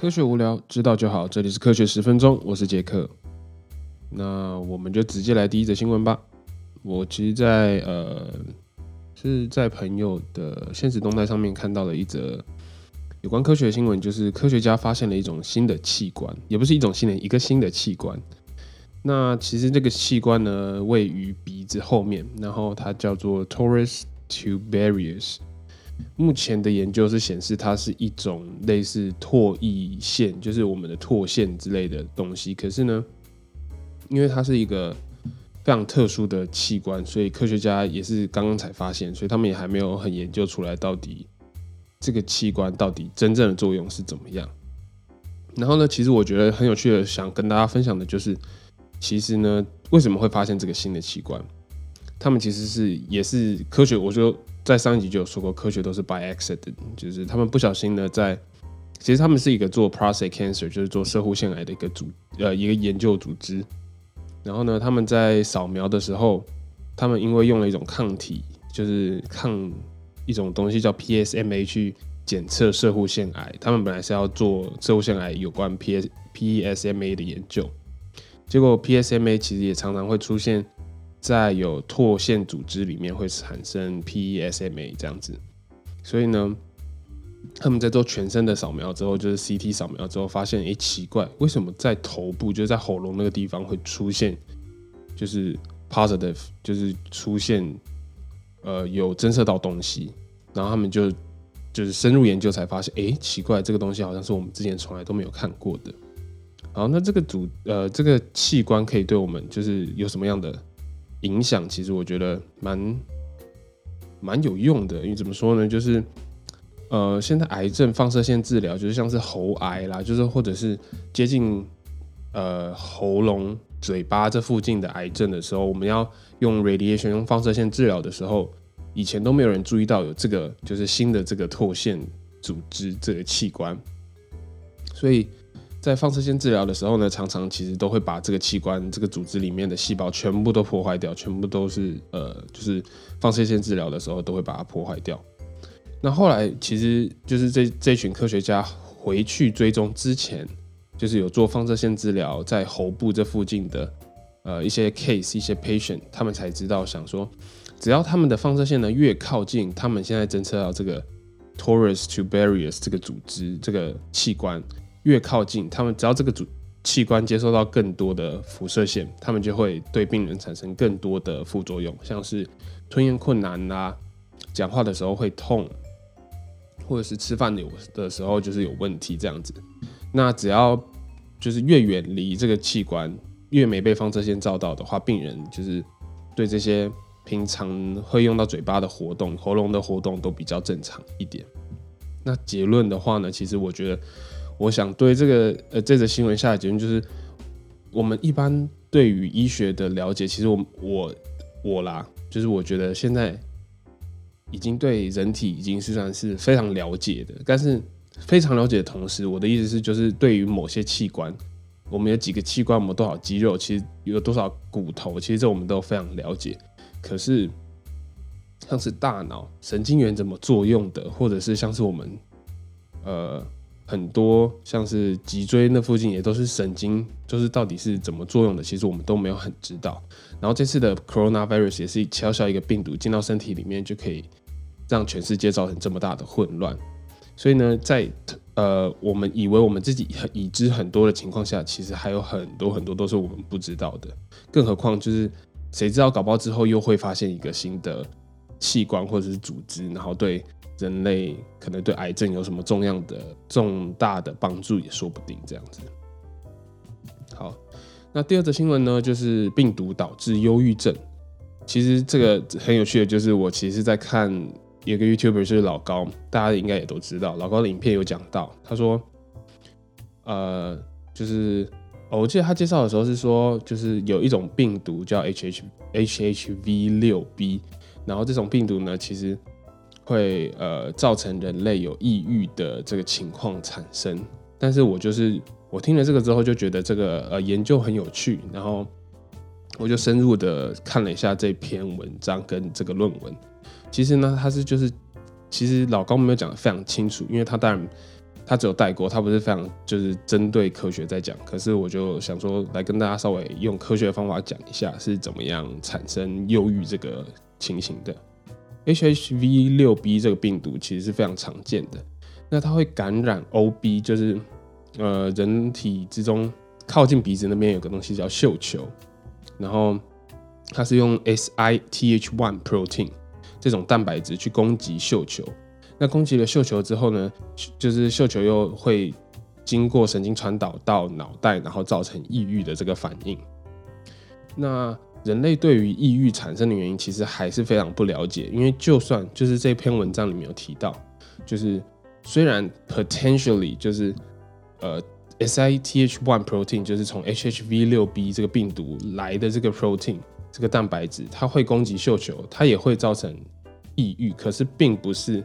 科学无聊，知道就好。这里是科学十分钟，我是杰克。那我们就直接来第一则新闻吧。我其实，在呃是在朋友的现实动态上面看到了一则有关科学的新闻，就是科学家发现了一种新的器官，也不是一种新的，一个新的器官。那其实这个器官呢，位于鼻子后面，然后它叫做 torus tubarius。目前的研究是显示，它是一种类似唾液腺，就是我们的唾腺之类的东西。可是呢，因为它是一个非常特殊的器官，所以科学家也是刚刚才发现，所以他们也还没有很研究出来到底这个器官到底真正的作用是怎么样。然后呢，其实我觉得很有趣的，想跟大家分享的就是，其实呢，为什么会发现这个新的器官？他们其实是也是科学，我说。在上一集就有说过，科学都是 by accident，就是他们不小心的在，其实他们是一个做 prostate cancer，就是做射护腺癌的一个组，呃，一个研究组织。然后呢，他们在扫描的时候，他们因为用了一种抗体，就是抗一种东西叫 PSMA 去检测射护腺癌。他们本来是要做射护腺癌有关 PS PSMA 的研究，结果 PSMA 其实也常常会出现。在有唾腺组织里面会产生 PSMA 这样子，所以呢，他们在做全身的扫描之后，就是 CT 扫描之后，发现，哎，奇怪，为什么在头部，就是在喉咙那个地方会出现，就是 positive，就是出现，呃，有侦测到东西，然后他们就就是深入研究才发现，哎，奇怪，这个东西好像是我们之前从来都没有看过的。好，那这个组，呃，这个器官可以对我们就是有什么样的？影响其实我觉得蛮蛮有用的，因为怎么说呢，就是呃，现在癌症放射线治疗，就是像是喉癌啦，就是或者是接近呃喉咙、嘴巴这附近的癌症的时候，我们要用 radiation 用放射线治疗的时候，以前都没有人注意到有这个就是新的这个唾腺组织这个器官，所以。在放射线治疗的时候呢，常常其实都会把这个器官、这个组织里面的细胞全部都破坏掉，全部都是呃，就是放射线治疗的时候都会把它破坏掉。那后来其实就是这这群科学家回去追踪之前，就是有做放射线治疗在喉部这附近的呃一些 case、一些 patient，他们才知道想说，只要他们的放射线呢越靠近，他们现在侦测到这个 torus tubarius 这个组织、这个器官。越靠近，他们只要这个主器官接受到更多的辐射线，他们就会对病人产生更多的副作用，像是吞咽困难啦，讲话的时候会痛，或者是吃饭有的时候就是有问题这样子。那只要就是越远离这个器官，越没被放射线照到的话，病人就是对这些平常会用到嘴巴的活动、喉咙的活动都比较正常一点。那结论的话呢，其实我觉得。我想对这个呃这则新闻下的结论就是，我们一般对于医学的了解，其实我我我啦，就是我觉得现在已经对人体已经是算是非常了解的。但是非常了解的同时，我的意思是，就是对于某些器官，我们有几个器官，我们多少肌肉，其实有多少骨头，其实这我们都非常了解。可是像是大脑、神经元怎么作用的，或者是像是我们呃。很多像是脊椎那附近也都是神经，就是到底是怎么作用的，其实我们都没有很知道。然后这次的 coronavirus 也是小小一个病毒进到身体里面，就可以让全世界造成这么大的混乱。所以呢，在呃我们以为我们自己已知很多的情况下，其实还有很多很多都是我们不知道的。更何况就是谁知道搞爆之后又会发现一个新的器官或者是组织，然后对。人类可能对癌症有什么重要的、重大的帮助也说不定。这样子。好，那第二则新闻呢，就是病毒导致忧郁症。其实这个很有趣的，就是我其实在看有个 YouTuber 就是老高，大家应该也都知道，老高的影片有讲到，他说，呃，就是我记得他介绍的时候是说，就是有一种病毒叫 HH HHV 六 B，然后这种病毒呢，其实。会呃造成人类有抑郁的这个情况产生，但是我就是我听了这个之后就觉得这个呃研究很有趣，然后我就深入的看了一下这篇文章跟这个论文。其实呢，他是就是其实老高没有讲的非常清楚，因为他当然他只有带过，他不是非常就是针对科学在讲。可是我就想说，来跟大家稍微用科学的方法讲一下是怎么样产生忧郁这个情形的。HHV 六 B 这个病毒其实是非常常见的，那它会感染 OB，就是呃人体之中靠近鼻子那边有个东西叫嗅球，然后它是用 SITH1 protein 这种蛋白质去攻击嗅球。那攻击了嗅球之后呢，就是嗅球又会经过神经传导到脑袋，然后造成抑郁的这个反应。那人类对于抑郁产生的原因，其实还是非常不了解。因为就算就是这篇文章里面有提到，就是虽然 potentially 就是呃 SITH1 protein 就是从 HHV 六 B 这个病毒来的这个 protein 这个蛋白质，它会攻击嗅球，它也会造成抑郁，可是并不是。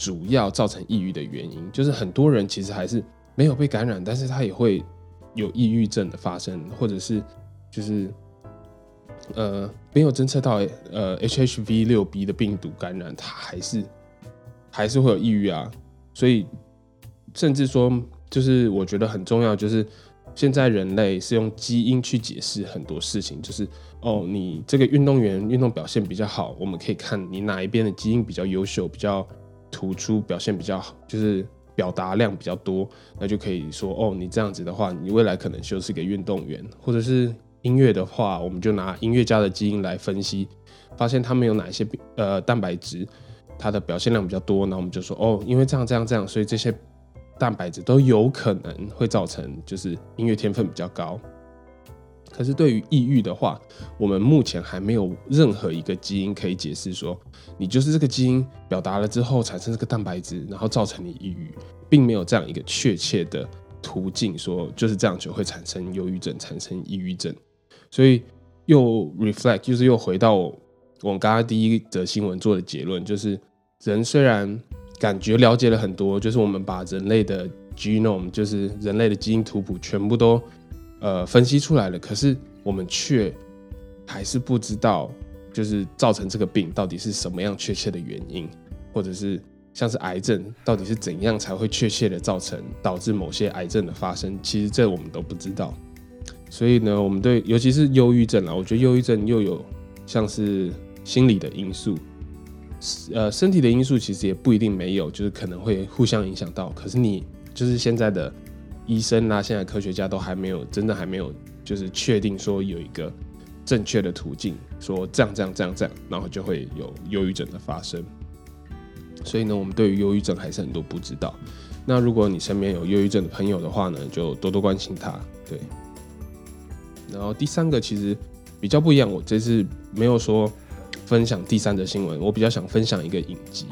主要造成抑郁的原因，就是很多人其实还是没有被感染，但是他也会有抑郁症的发生，或者是就是呃没有侦测到呃 HHV 六 B 的病毒感染，他还是还是会有抑郁啊。所以甚至说，就是我觉得很重要，就是现在人类是用基因去解释很多事情，就是哦，你这个运动员运动表现比较好，我们可以看你哪一边的基因比较优秀，比较。突出表现比较好，就是表达量比较多，那就可以说哦，你这样子的话，你未来可能就是个运动员，或者是音乐的话，我们就拿音乐家的基因来分析，发现他们有哪些呃蛋白质，它的表现量比较多，那我们就说哦，因为这样这样这样，所以这些蛋白质都有可能会造成就是音乐天分比较高。可是对于抑郁的话，我们目前还没有任何一个基因可以解释说，你就是这个基因表达了之后产生这个蛋白质，然后造成你抑郁，并没有这样一个确切的途径，说就是这样就会产生忧郁症、产生抑郁症。所以又 reflect，就是又回到我刚刚第一则新闻做的结论，就是人虽然感觉了解了很多，就是我们把人类的 genome，就是人类的基因图谱全部都。呃，分析出来了，可是我们却还是不知道，就是造成这个病到底是什么样确切的原因，或者是像是癌症到底是怎样才会确切的造成导致某些癌症的发生，其实这我们都不知道。所以呢，我们对尤其是忧郁症啊，我觉得忧郁症又有像是心理的因素，呃，身体的因素其实也不一定没有，就是可能会互相影响到。可是你就是现在的。医生啊，现在科学家都还没有，真的还没有，就是确定说有一个正确的途径，说这样这样这样这样，然后就会有忧郁症的发生。所以呢，我们对于忧郁症还是很多不知道。那如果你身边有忧郁症的朋友的话呢，就多多关心他。对。然后第三个其实比较不一样，我这次没有说分享第三则新闻，我比较想分享一个影集，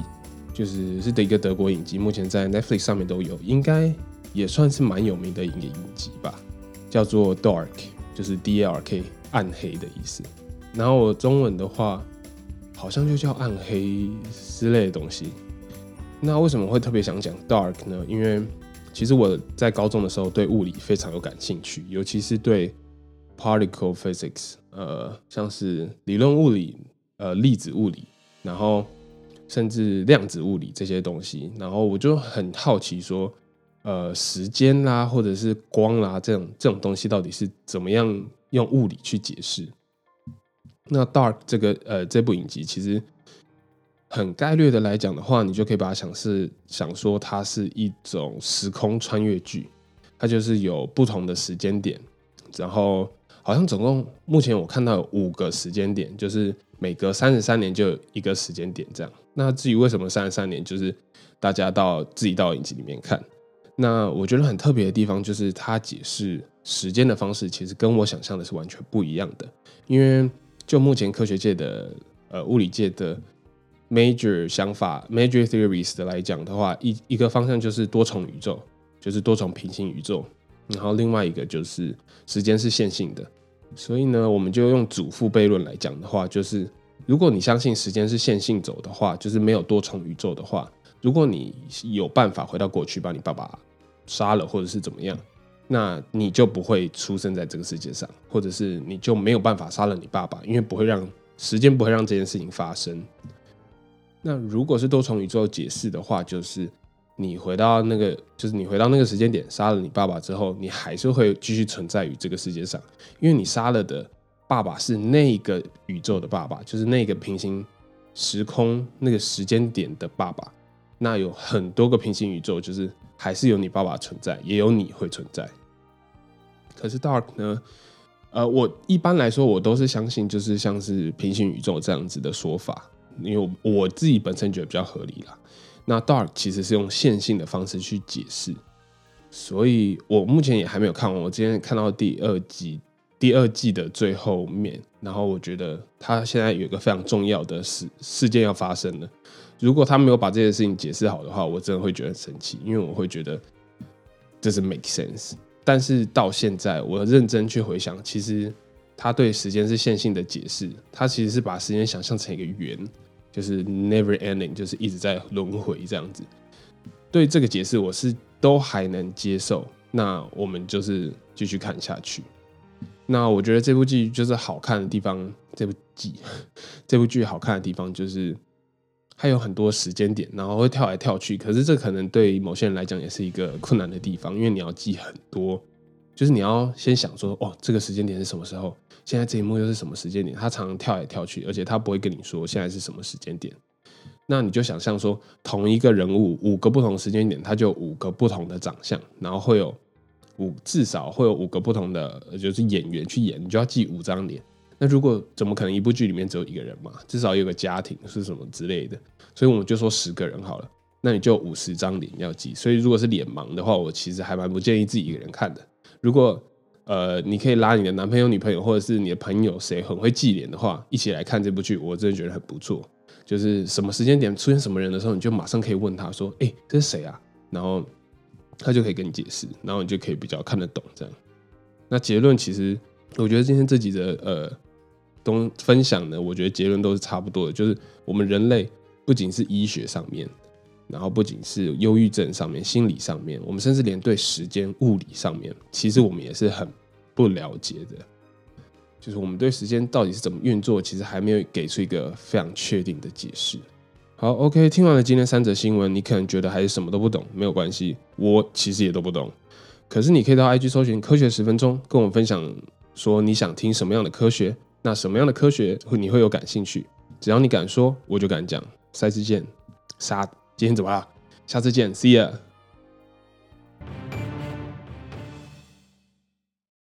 就是是的一个德国影集，目前在 Netflix 上面都有，应该。也算是蛮有名的一个影集吧，叫做 Dark，就是 D L K，暗黑的意思。然后我中文的话，好像就叫暗黑之类的东西。那为什么会特别想讲 Dark 呢？因为其实我在高中的时候对物理非常有感兴趣，尤其是对 particle physics，呃，像是理论物理、呃粒子物理，然后甚至量子物理这些东西。然后我就很好奇说。呃，时间啦，或者是光啦，这种这种东西到底是怎么样用物理去解释？那 Dark 这个呃这部影集其实很概略的来讲的话，你就可以把它想是想说它是一种时空穿越剧，它就是有不同的时间点，然后好像总共目前我看到有五个时间点，就是每隔三十三年就有一个时间点这样。那至于为什么三十三年，就是大家到自己到影集里面看。那我觉得很特别的地方，就是他解释时间的方式，其实跟我想象的是完全不一样的。因为就目前科学界的呃物理界的 major 想法 major theories 的来讲的话，一一个方向就是多重宇宙，就是多重平行宇宙。然后另外一个就是时间是线性的。所以呢，我们就用祖父悖论来讲的话，就是如果你相信时间是线性走的话，就是没有多重宇宙的话，如果你有办法回到过去把你爸爸。杀了，或者是怎么样，那你就不会出生在这个世界上，或者是你就没有办法杀了你爸爸，因为不会让时间不会让这件事情发生。那如果是多重宇宙解释的话，就是你回到那个，就是你回到那个时间点，杀了你爸爸之后，你还是会继续存在于这个世界上，因为你杀了的爸爸是那个宇宙的爸爸，就是那个平行时空那个时间点的爸爸。那有很多个平行宇宙，就是还是有你爸爸存在，也有你会存在。可是 Dark 呢？呃，我一般来说，我都是相信，就是像是平行宇宙这样子的说法，因为我自己本身觉得比较合理啦。那 Dark 其实是用线性的方式去解释，所以我目前也还没有看完。我今天看到第二季，第二季的最后面，然后我觉得他现在有一个非常重要的事事件要发生了。如果他没有把这件事情解释好的话，我真的会觉得很生气，因为我会觉得这是 make sense。但是到现在，我认真去回想，其实他对时间是线性的解释，他其实是把时间想象成一个圆。就是 never ending，就是一直在轮回这样子。对这个解释，我是都还能接受。那我们就是继续看下去。那我觉得这部剧就是好看的地方，这部剧 这部剧好看的地方就是它有很多时间点，然后会跳来跳去。可是这可能对某些人来讲也是一个困难的地方，因为你要记很多。就是你要先想说，哦，这个时间点是什么时候？现在这一幕又是什么时间点？他常常跳来跳去，而且他不会跟你说现在是什么时间点。那你就想象说，同一个人物五个不同时间点，他就五个不同的长相，然后会有五至少会有五个不同的就是演员去演，你就要记五张脸。那如果怎么可能一部剧里面只有一个人嘛？至少有个家庭是什么之类的。所以我们就说十个人好了，那你就五十张脸要记。所以如果是脸盲的话，我其实还蛮不建议自己一个人看的。如果呃，你可以拉你的男朋友、女朋友，或者是你的朋友，谁很会记脸的话，一起来看这部剧，我真的觉得很不错。就是什么时间点出现什么人的时候，你就马上可以问他说：“哎，这是谁啊？”然后他就可以跟你解释，然后你就可以比较看得懂这样。那结论其实，我觉得今天这几则呃东分享呢，我觉得结论都是差不多的，就是我们人类不仅是医学上面。然后不仅是忧郁症上面、心理上面，我们甚至连对时间、物理上面，其实我们也是很不了解的。就是我们对时间到底是怎么运作，其实还没有给出一个非常确定的解释。好，OK，听完了今天三则新闻，你可能觉得还是什么都不懂，没有关系，我其实也都不懂。可是你可以到 IG 搜寻“科学十分钟”，跟我分享说你想听什么样的科学，那什么样的科学你会有感兴趣？只要你敢说，我就敢讲。下次见，杀。今天怎么了？下次见，See you。